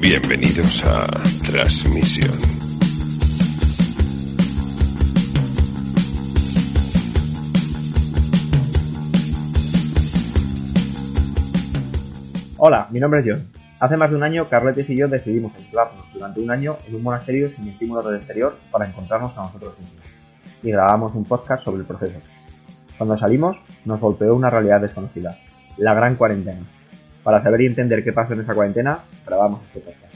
Bienvenidos a Transmisión. Hola, mi nombre es John. Hace más de un año, Carletes y yo decidimos aislarnos durante un año en un monasterio sin estímulos del exterior para encontrarnos a nosotros mismos. Y grabamos un podcast sobre el proceso. Cuando salimos, nos golpeó una realidad desconocida, la gran cuarentena. Para saber y entender qué pasó en esa cuarentena, grabamos este podcast.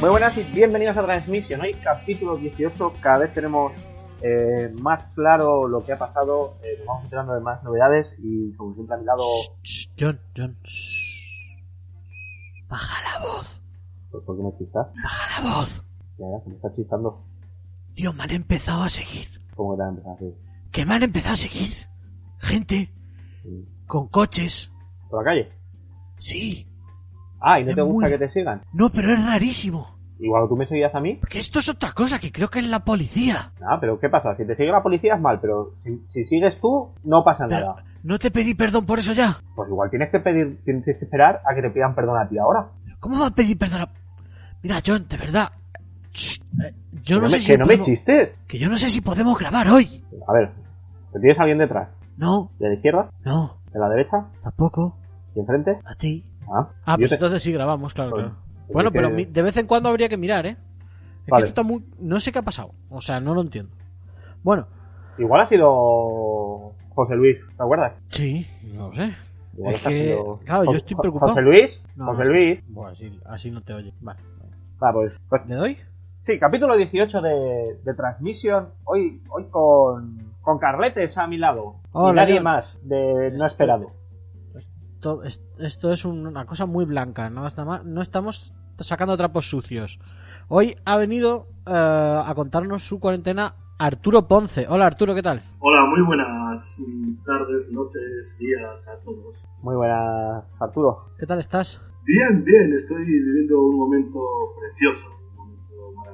Muy buenas y bienvenidos a Transmisión. Hoy capítulo 18, cada vez tenemos eh, más claro lo que ha pasado, eh, nos vamos enterando de más novedades y como siempre a mi lado... Shh, John, John. shh. Baja la voz. ¿Por por qué me chistas? Baja la voz. Ya, ya, me estás chistando. Tío, me han empezado a seguir. ¿Cómo que te has empezado así? Que me han empezado a seguir. Gente con coches. ¿Por la calle? Sí. Ah, ¿y no Es te gusta muy- que te sigan? No, pero es rarísimo. Igual tú me seguías a mí. Porque esto es otra cosa, que creo que es la policía. Ah, pero ¿qué pasa? Si te sigue la policía es mal, pero si, si sigues tú, no pasa Pero, nada. ¿no te pedí perdón por eso ya? Pues igual tienes que pedir, tienes que esperar a que te pidan perdón a ti ahora. ¿Cómo va a pedir perdón? a- Mira, John, de verdad. Yo no, sé me, si que no me podemos- chistes. Que yo no sé si podemos grabar hoy. A ver, ¿te tienes a alguien detrás? No, ¿De la izquierda? no, ¿De la derecha? tampoco. ¿Y enfrente? A ti. Ah, Ah, pues te- entonces sí grabamos, claro, Pues, claro. Bueno, que- pero de vez en cuando habría que mirar, ¿eh? Es Vale. que esto está muy... No sé qué ha pasado. O sea, no lo entiendo. Bueno, Igual ha sido José Luis, ¿te acuerdas? sí, no lo sé. Igual Es que ha sido- claro, yo estoy preocupado. José Luis, No, José no Luis. Bueno, así, así no te oye. Vale. Va, pues, pues ¿Le doy? Sí, capítulo 18 de, de Transmission. Hoy, hoy con, con Carletes a mi lado. y nadie John. más de no esperado. Esto es, esto es un- una cosa muy blanca. No, no estamos sacando trapos sucios. Hoy ha venido eh, a contarnos su cuarentena Arturo Ponce. Hola Arturo, ¿qué tal? Hola, muy buenas tardes, noches, días a todos. Muy buenas, Arturo. ¿Qué tal estás? Bien, bien, estoy viviendo un momento precioso,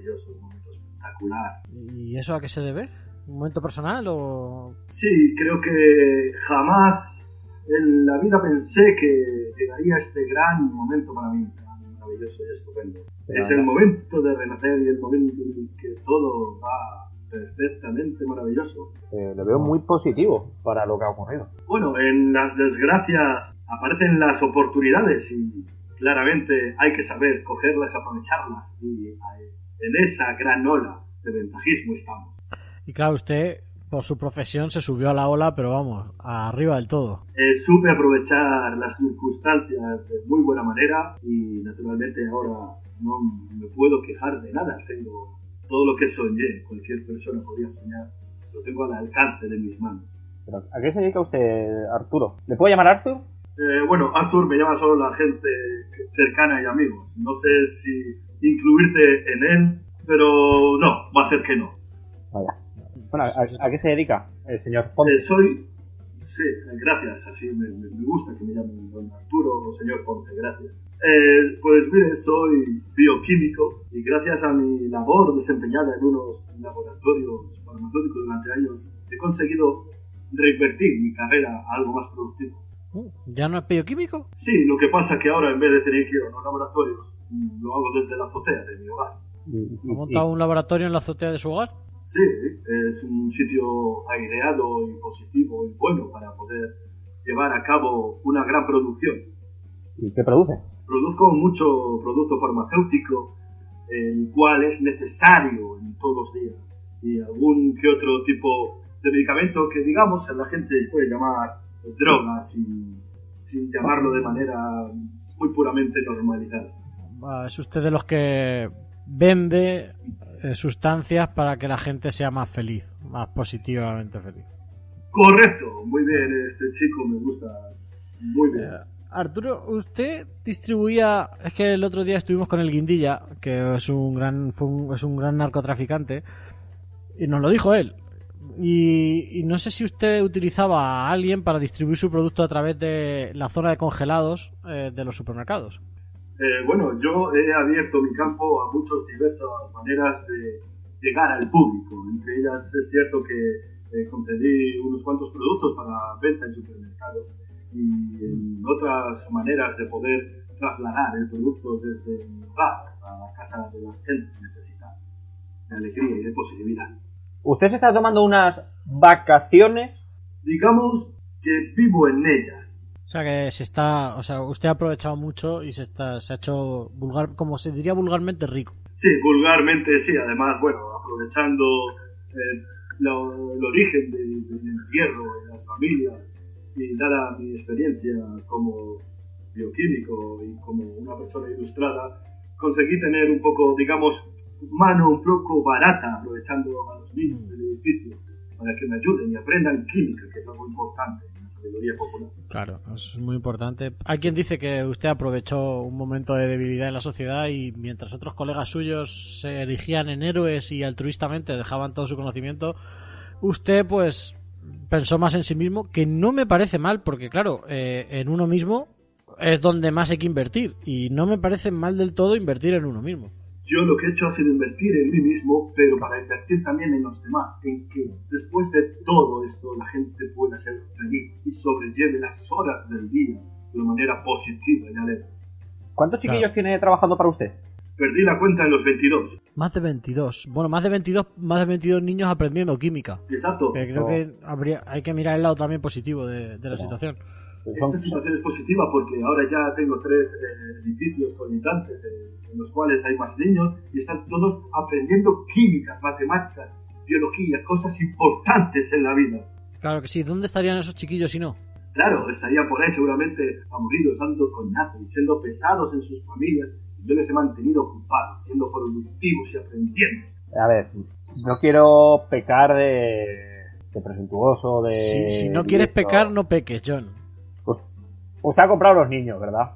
maravilloso, un momento espectacular. ¿Y eso a qué se debe? ¿Un momento personal o...? Sí, creo que jamás en la vida pensé que llegaría este gran momento para mí, tan maravilloso y estupendo. Pero es el momento de renacer y el momento en el que todo va perfectamente maravilloso. Eh, lo veo muy positivo para lo que ha ocurrido. Bueno, en las desgracias aparecen las oportunidades y claramente hay que saber cogerlas, aprovecharlas y en esa gran ola de ventajismo estamos. Y claro, usted por su profesión se subió a la ola, pero vamos, arriba del todo. Eh, supe aprovechar las circunstancias de muy buena manera y naturalmente ahora no me puedo quejar de nada. Tengo todo lo que soñé, cualquier persona podía soñar, lo tengo al alcance de mis manos. Pero, ¿A qué se dedica usted, Arturo? ¿Le puedo llamar Arthur? Eh, bueno, Arthur me llama solo la gente cercana y amigos. No sé si incluirte en él, pero no, va a ser que no. Vaya. Bueno, ¿a, a qué se dedica el señor Ponce? Eh, soy... Sí, gracias, así me, me- me gusta que me llamen don Arturo o señor Ponce, gracias. Eh, pues mire, soy bioquímico y gracias a mi labor desempeñada en unos laboratorios farmacéuticos durante años he conseguido reinvertir mi carrera a algo más productivo. ¿Ya no es bioquímico? Sí, lo que pasa es que ahora en vez de tener que ir a los laboratorios, lo hago desde la azotea de mi hogar. ¿Ha montado un laboratorio en la azotea de su hogar? Sí, es un sitio aireado y positivo y bueno para poder llevar a cabo una gran producción. y- ¿Y qué produce? Produzco mucho producto farmacéutico, el cual es necesario en todos los días, y algún que otro tipo de medicamento que digamos la gente puede llamar drogas sin, sin llamarlo de manera muy puramente normalizada. Va, Es usted de los que vende eh, sustancias para que la gente sea más feliz, más positivamente feliz. Correcto, muy bien, este chico me gusta muy bien. Eh, Arturo, usted distribuía, es que el otro día estuvimos con el Guindilla, que es un gran, fue un- es un gran narcotraficante, y nos lo dijo él. Y, y no sé si usted utilizaba a alguien para distribuir su producto a través de la zona de congelados eh, de los supermercados. Eh, bueno, yo he abierto mi campo a muchas diversas maneras de llegar al público. Entre ellas es cierto que eh, concedí unos cuantos productos para venta en supermercados y en otras maneras de poder trasladar el producto desde el hogar a la casa de la gente necesitada, de alegría y de positividad. ¿Usted se está tomando unas vacaciones? Digamos que vivo en ellas. O sea que se está, o sea, usted ha aprovechado mucho y se está, se ha hecho vulgar, como se diría vulgarmente rico. Sí, vulgarmente sí, además, bueno, aprovechando eh, el origen de- del entierro de las familias y dada mi experiencia como bioquímico y como una persona ilustrada, conseguí tener un poco, digamos, mano un poco barata aprovechando a los niños del edificio para que me ayuden y aprendan química, que es algo importante Claro, eso es muy importante. Hay quien dice que usted aprovechó un momento de debilidad en la sociedad y mientras otros colegas suyos se erigían en héroes y altruistamente dejaban todo su conocimiento, usted pues pensó más en sí mismo, que no me parece mal, porque claro, eh, en uno mismo es donde más hay que invertir y no me parece mal del todo invertir en uno mismo. Yo lo que he hecho ha sido invertir en mí mismo, pero para invertir también en los demás, en que después de todo esto la gente pueda ser feliz y sobrelleve las horas del día de una manera positiva y alegre. ¿Cuántos chiquillos Claro. tiene trabajando para usted? Perdí la cuenta en los 22. Más de 22. Bueno, más de 22, más de 22 niños aprendiendo química. Exacto. Que creo Oh. que habría, hay que mirar el lado también positivo de, de la situación. Esta situación es positiva porque ahora ya tengo tres eh, edificios colindantes eh, en los cuales hay más niños y están todos aprendiendo química, matemáticas, biología, cosas importantes en la vida. Claro que sí. ¿Dónde estarían esos chiquillos si no? Claro, estarían por ahí seguramente aburridos, dando coñazo y siendo pesados en sus familias. Y yo les he mantenido ocupados, siendo productivos y aprendiendo. A ver, no quiero pecar de, de presuntuoso, de... Si, si no quieres pecar, no peques, John. Usted ha comprado los niños, ¿verdad?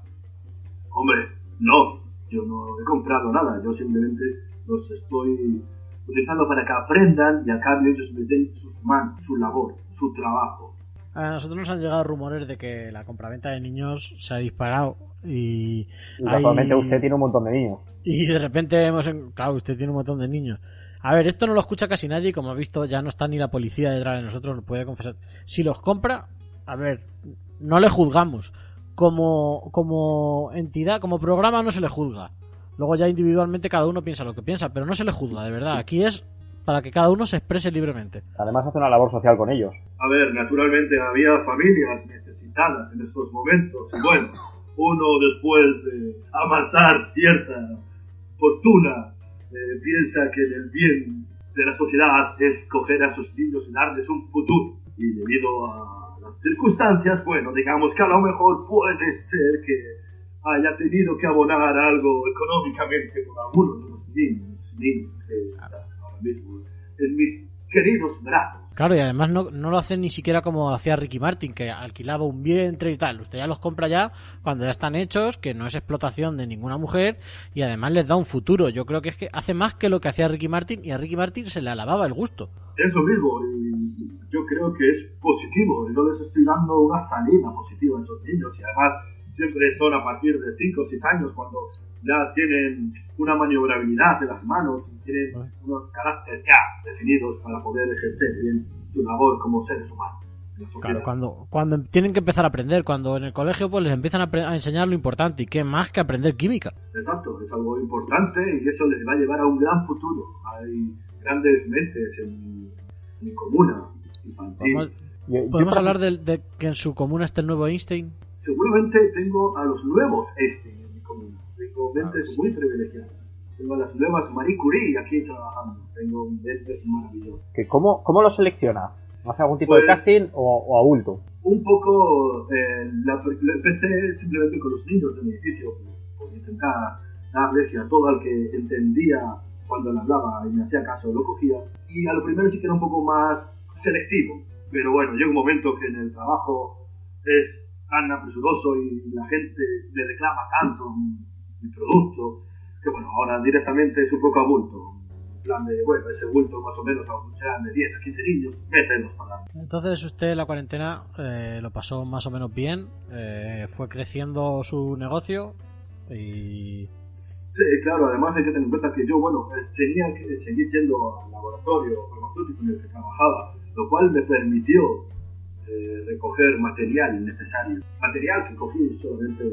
Hombre, no, yo no he comprado nada, yo simplemente los estoy utilizando para que aprendan y a cambio ellos me den sus manos, su labor, su trabajo. A nosotros nos han llegado rumores de que la compraventa de niños se ha disparado y, Y Hay- casualmente usted tiene un montón de niños. y de repente hemos... Claro, usted tiene un montón de niños. A ver, esto no lo escucha casi nadie y como ha visto ya no está ni la policía detrás de nosotros, lo puede confesar. Si los compra, a ver, no le juzgamos. Como, como entidad, como programa no se le juzga. Luego ya individualmente cada uno piensa lo que piensa, pero no se le juzga, de verdad. Aquí es para que cada uno se exprese libremente. Además hace una labor social con ellos. A ver, naturalmente había familias necesitadas en estos momentos y bueno, uno después de amasar cierta fortuna eh, piensa que el bien de la sociedad es coger a sus niños y darles un futuro. Y debido a circunstancias, bueno, digamos que a lo mejor puede ser que haya tenido que abonar algo económicamente por algunos de los niños, niños que están ahora mismo en mis queridos brazos. Claro, y además no, no lo hacen ni siquiera como hacía Ricky Martin, que alquilaba un vientre y tal. Usted ya los compra ya cuando ya están hechos, que no es explotación de ninguna mujer, y además les da un futuro. Yo creo que es que hace más que lo que hacía Ricky Martin, y a Ricky Martin se le alababa el gusto. Eso mismo, y yo creo que es positivo, les estoy dando una salida positiva a esos niños, y además siempre son a partir de 5 o 6 años cuando ya tienen una maniobrabilidad de las manos y tienen Vale. unos caracteres ya definidos para poder ejercer bien su labor como seres humanos. Claro, cuando, cuando tienen que empezar a aprender, cuando en el colegio pues les empiezan a, a enseñar lo importante, y qué más que aprender química. Exacto, es algo importante y eso les va a llevar a un gran futuro. Hay grandes mentes en mi, en mi comuna infantil. Podemos, yo, podemos hablar de, de que en su comuna esté el nuevo Einstein. Seguramente tengo a los nuevos Einstein mentes muy privilegiadas. Tengo a las nuevas Marie Curie aquí trabajando. Tengo mentes maravillosas. que ¿cómo, ¿Cómo lo selecciona? ¿Hace algún tipo de Pues- casting o, o a bulto? Un poco, eh, la, la empecé simplemente con los niños del edificio, por, por intentar darles y a todo al que entendía cuando le hablaba y me hacía caso lo cogía. Y a lo primero sí que era un poco más selectivo. Pero bueno, llega un momento que en el trabajo es tan apresuroso y la gente le reclama tanto mi, producto que bueno, ahora directamente es un poco a bulto. En plan de, bueno, ese bulto más o menos serán de 10 a 15 niños, mételos para Entonces usted la cuarentena eh, lo pasó más o menos bien, eh, fue creciendo su negocio y... Sí, claro, además hay que tener en cuenta que yo, bueno, eh, tenía que seguir yendo al laboratorio farmacéutico en el que trabajaba, lo cual me permitió eh, recoger material necesario. Material que cogí solamente...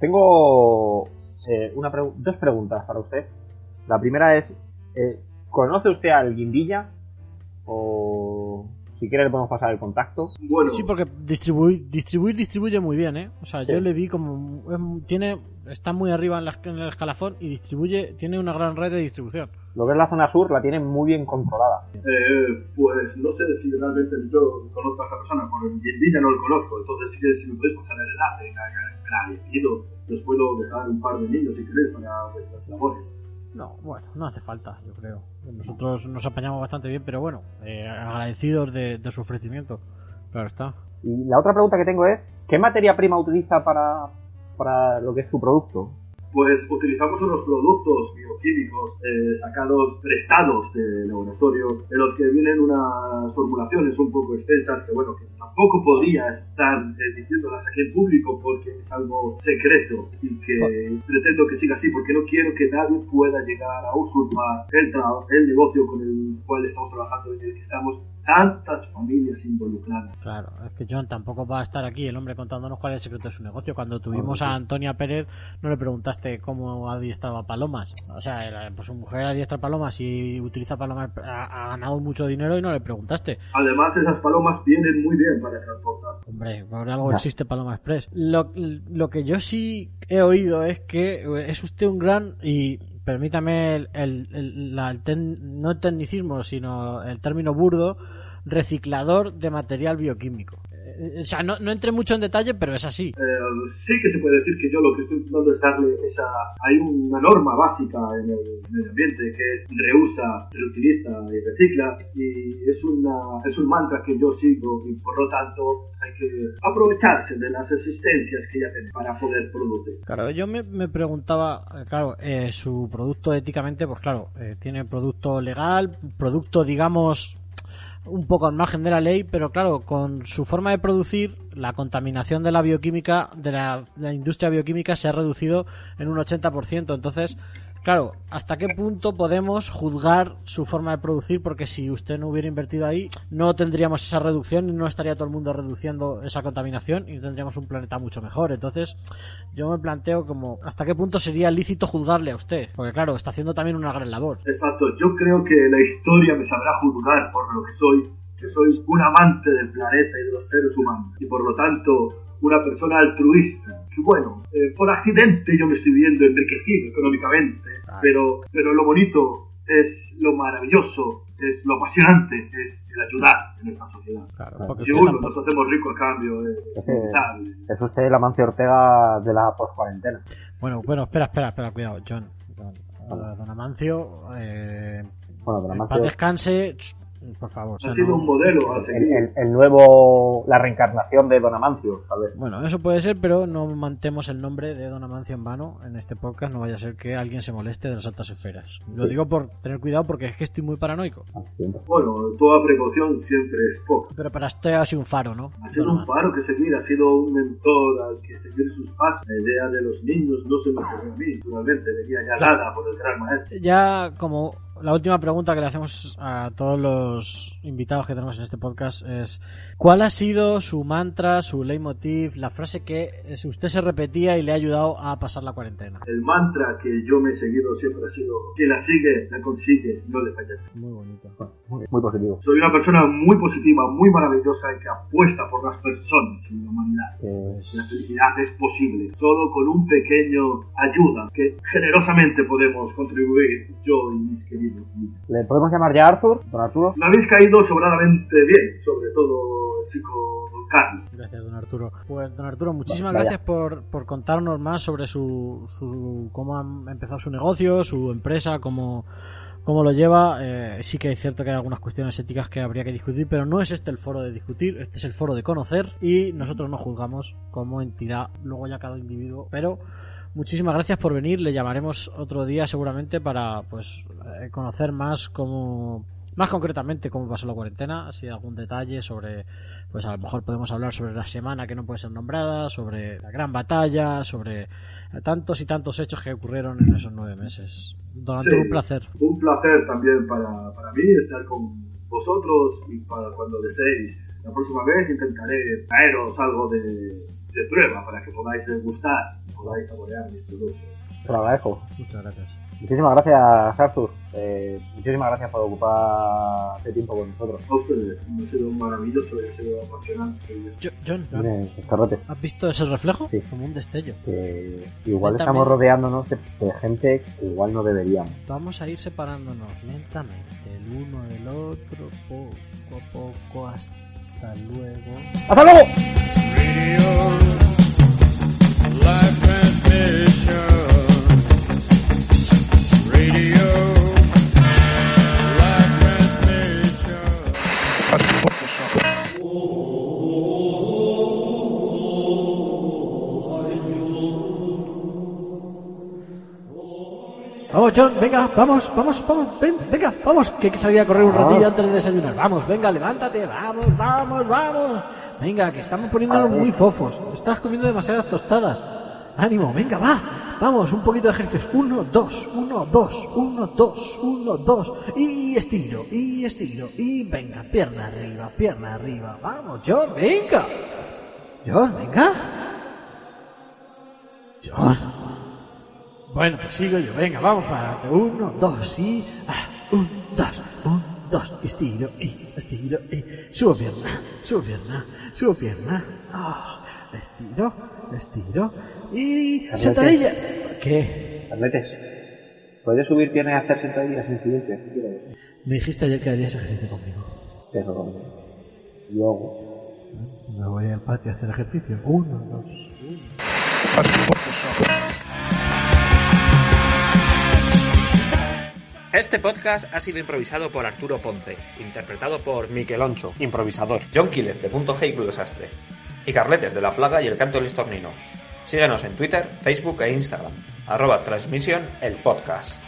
Tengo eh, una dos preguntas para usted. La primera es, eh, ¿conoce usted al Guindilla? O si quiere le podemos pasar el contacto. Bueno. Sí, porque distribuir, distribuir distribuye muy bien, ¿eh? O sea, yo le vi como... tiene Está muy arriba en, en, el escalafón y distribuye... Tiene una gran red de distribución. Lo que es la zona sur la tiene muy bien controlada. Eh, pues no sé si realmente yo conozco a esa persona, por el ya no lo conozco, entonces si, si me puedes pasar el enlace, agradecido, les puedo dejar un par de niños si queréis para vuestras labores. No, bueno, no hace falta, yo creo. Nosotros nos apañamos bastante bien, pero bueno, eh, agradecidos de, de, su ofrecimiento. Claro está. Y la otra pregunta que tengo es, ¿qué materia prima utiliza para, para lo que es su producto? Pues utilizamos unos productos bioquímicos eh, sacados, prestados de laboratorio, en los que vienen unas formulaciones un poco extensas que, bueno, que tampoco podría estar eh, diciéndolas aquí en público porque es algo secreto y que pretendo que siga así porque no quiero que nadie pueda llegar a usurpar el, el negocio con el cual estamos trabajando y en el que estamos tantas familias involucradas. Claro, es que John tampoco va a estar aquí el hombre contándonos cuál es el secreto de su negocio. Cuando tuvimos a Antonia Pérez, no le preguntaste cómo adiestraba palomas. O sea, pues su mujer adiestra palomas y utiliza palomas, ha, ganado mucho dinero y no le preguntaste. Además, esas palomas vienen muy bien para transportar. Hombre, por algo existe Paloma Express. Lo, lo que yo sí he oído es que es usted un gran y permítame el, el, el, no el tecnicismo, sino el término burdo, reciclador de material bioquímico. Eh, o sea, no, no entré mucho en detalle, pero es así. Eh, sí que se puede decir que yo lo que estoy intentando es darle esa... Hay una norma básica en el medio ambiente que es reusa, reutiliza y recicla y es, una, es un mantra que yo sigo y por lo tanto hay que aprovecharse de las existencias que ya tiene para poder producir. Claro, yo me, me preguntaba, eh, claro, su producto éticamente, pues claro, tiene producto legal, producto digamos un poco al margen de la ley, pero claro, con su forma de producir, la contaminación de la bioquímica, de la, de la industria bioquímica se ha reducido en un 80%. Entonces, Claro, ¿hasta qué punto podemos juzgar su forma de producir? Porque si usted no hubiera invertido ahí, no tendríamos esa reducción y no estaría todo el mundo reduciendo esa contaminación y tendríamos un planeta mucho mejor. Entonces, yo me planteo como, ¿hasta qué punto sería lícito juzgarle a usted? Porque claro, está haciendo también una gran labor. Exacto, yo creo que la historia me sabrá juzgar por lo que soy, que soy un amante del planeta y de los seres humanos. Y por lo tanto, una persona altruista. Bueno, eh, por accidente yo me estoy viendo enriquecido económicamente, pero, pero lo bonito es lo maravilloso, es lo apasionante, es el ayudar en esta sociedad. Claro, si uno nos hacemos ricos a cambio, es, es, es usted el amante Ortega de la post-cuarentena. Bueno, bueno, espera, espera, espera, cuidado, John. Don Amancio, eh, bueno, Don Amancio... descanse, por favor. Ha sido un modelo El, nuevo, la reencarnación de Don Amancio, tal vez. Bueno, eso puede ser, pero no mantemos el nombre de Don Amancio en vano en este podcast. No vaya a ser que alguien se moleste de las altas esferas. Lo digo por tener cuidado porque es que estoy muy paranoico. Ah, bueno, toda precaución siempre es poca. Pero para usted ha sido un faro, ¿no? Ha sido un faro que seguir, ha sido un mentor al que seguir sus pasos. La idea de los niños no se me ocurrió a mí, naturalmente, venía ya dada por el gran maestro. Ya como la última pregunta que le hacemos a todos los invitados que tenemos en este podcast es ¿cuál ha sido su mantra, su leitmotiv, la frase que usted se repetía y le ha ayudado a pasar la cuarentena? El mantra que yo me he seguido siempre ha sido que la sigue, la consigue, no le falla. Muy bonito. Muy, muy, positivo. Soy una persona muy positiva, muy maravillosa y que apuesta por las personas y la humanidad. Pues la felicidad es posible, solo con un pequeño ayuda que generosamente podemos contribuir yo y mis queridos ¿Le podemos llamar ya Arthur? Don Arturo. Me habéis caído sobradamente bien, sobre todo el chico Carlos. Gracias, don Arturo. Pues, don Arturo, muchísimas gracias por, por, contarnos más sobre su, su cómo ha empezado su negocio, su empresa, cómo cómo lo lleva. Eh, sí que es cierto que hay algunas cuestiones éticas que habría que discutir, pero no es este el foro de discutir, este es el foro de conocer y nosotros no juzgamos como entidad, luego ya cada individuo, pero Muchísimas gracias por venir. Le llamaremos otro día seguramente para pues eh, conocer más cómo más concretamente cómo pasó la cuarentena, si hay algún detalle sobre pues a lo mejor podemos hablar sobre la semana que no puede ser nombrada, sobre la gran batalla, sobre tantos y tantos hechos que ocurrieron en esos nueve meses. Don Antonio, un placer. Un placer también para, para mí estar con vosotros y para cuando deseéis La próxima vez intentaré traeros algo de, de prueba para que podáis degustar, podáis saborear mis productos. Te lo agradezco. Muchas gracias. Muchísimas gracias, Arthur. Eh, muchísimas gracias por ocupar este tiempo con nosotros. A ustedes, ha sido maravilloso y ha sido apasionante. Jo- John, Mire, ¿has visto ese reflejo? Sí. Como un destello. que igual estamos rodeándonos de, de gente que igual no deberíamos. Vamos a ir separándonos lentamente el uno del otro, poco a poco, hasta luego. ¡Hasta luego! John, venga, vamos, vamos, vamos, ven, venga, vamos, que hay que salir a correr un Ah. ratillo antes de desayunar. Vamos, venga, levántate, vamos, vamos, vamos. Venga, que estamos poniéndonos muy fofos. Estás comiendo demasiadas tostadas. Ánimo, venga, va. Vamos, un poquito de ejercicios. Uno, dos, uno, dos, uno, dos, uno, dos. Y estiro, y estiro, y venga, pierna arriba, pierna arriba. Vamos, John, venga. John, venga. John. Bueno, pues sigo yo. Venga, vamos para adelante. Uno, dos y... Ah, un, dos, un, dos. Estiro y estiro y... Subo pierna, subo pierna, subo pierna. Ah, estiro, estiro y... Carlete. Sentadilla. ¿Qué? Atletes, ¿puedes subir piernas y hacer sentadillas en silencio? si quieres? Me dijiste ayer que harías ejercicio conmigo. Prometo. Luego. Me voy al patio a hacer ejercicio. Uno, dos. Este podcast ha sido improvisado por Arturo Ponce, interpretado por Miquel Oncho, improvisador. John Quiles de Punto G y Club Desastre, y Carletes de La Plaga y El Canto del Estornino. Síguenos en Twitter, Facebook e Instagram, arroba transmisión el podcast.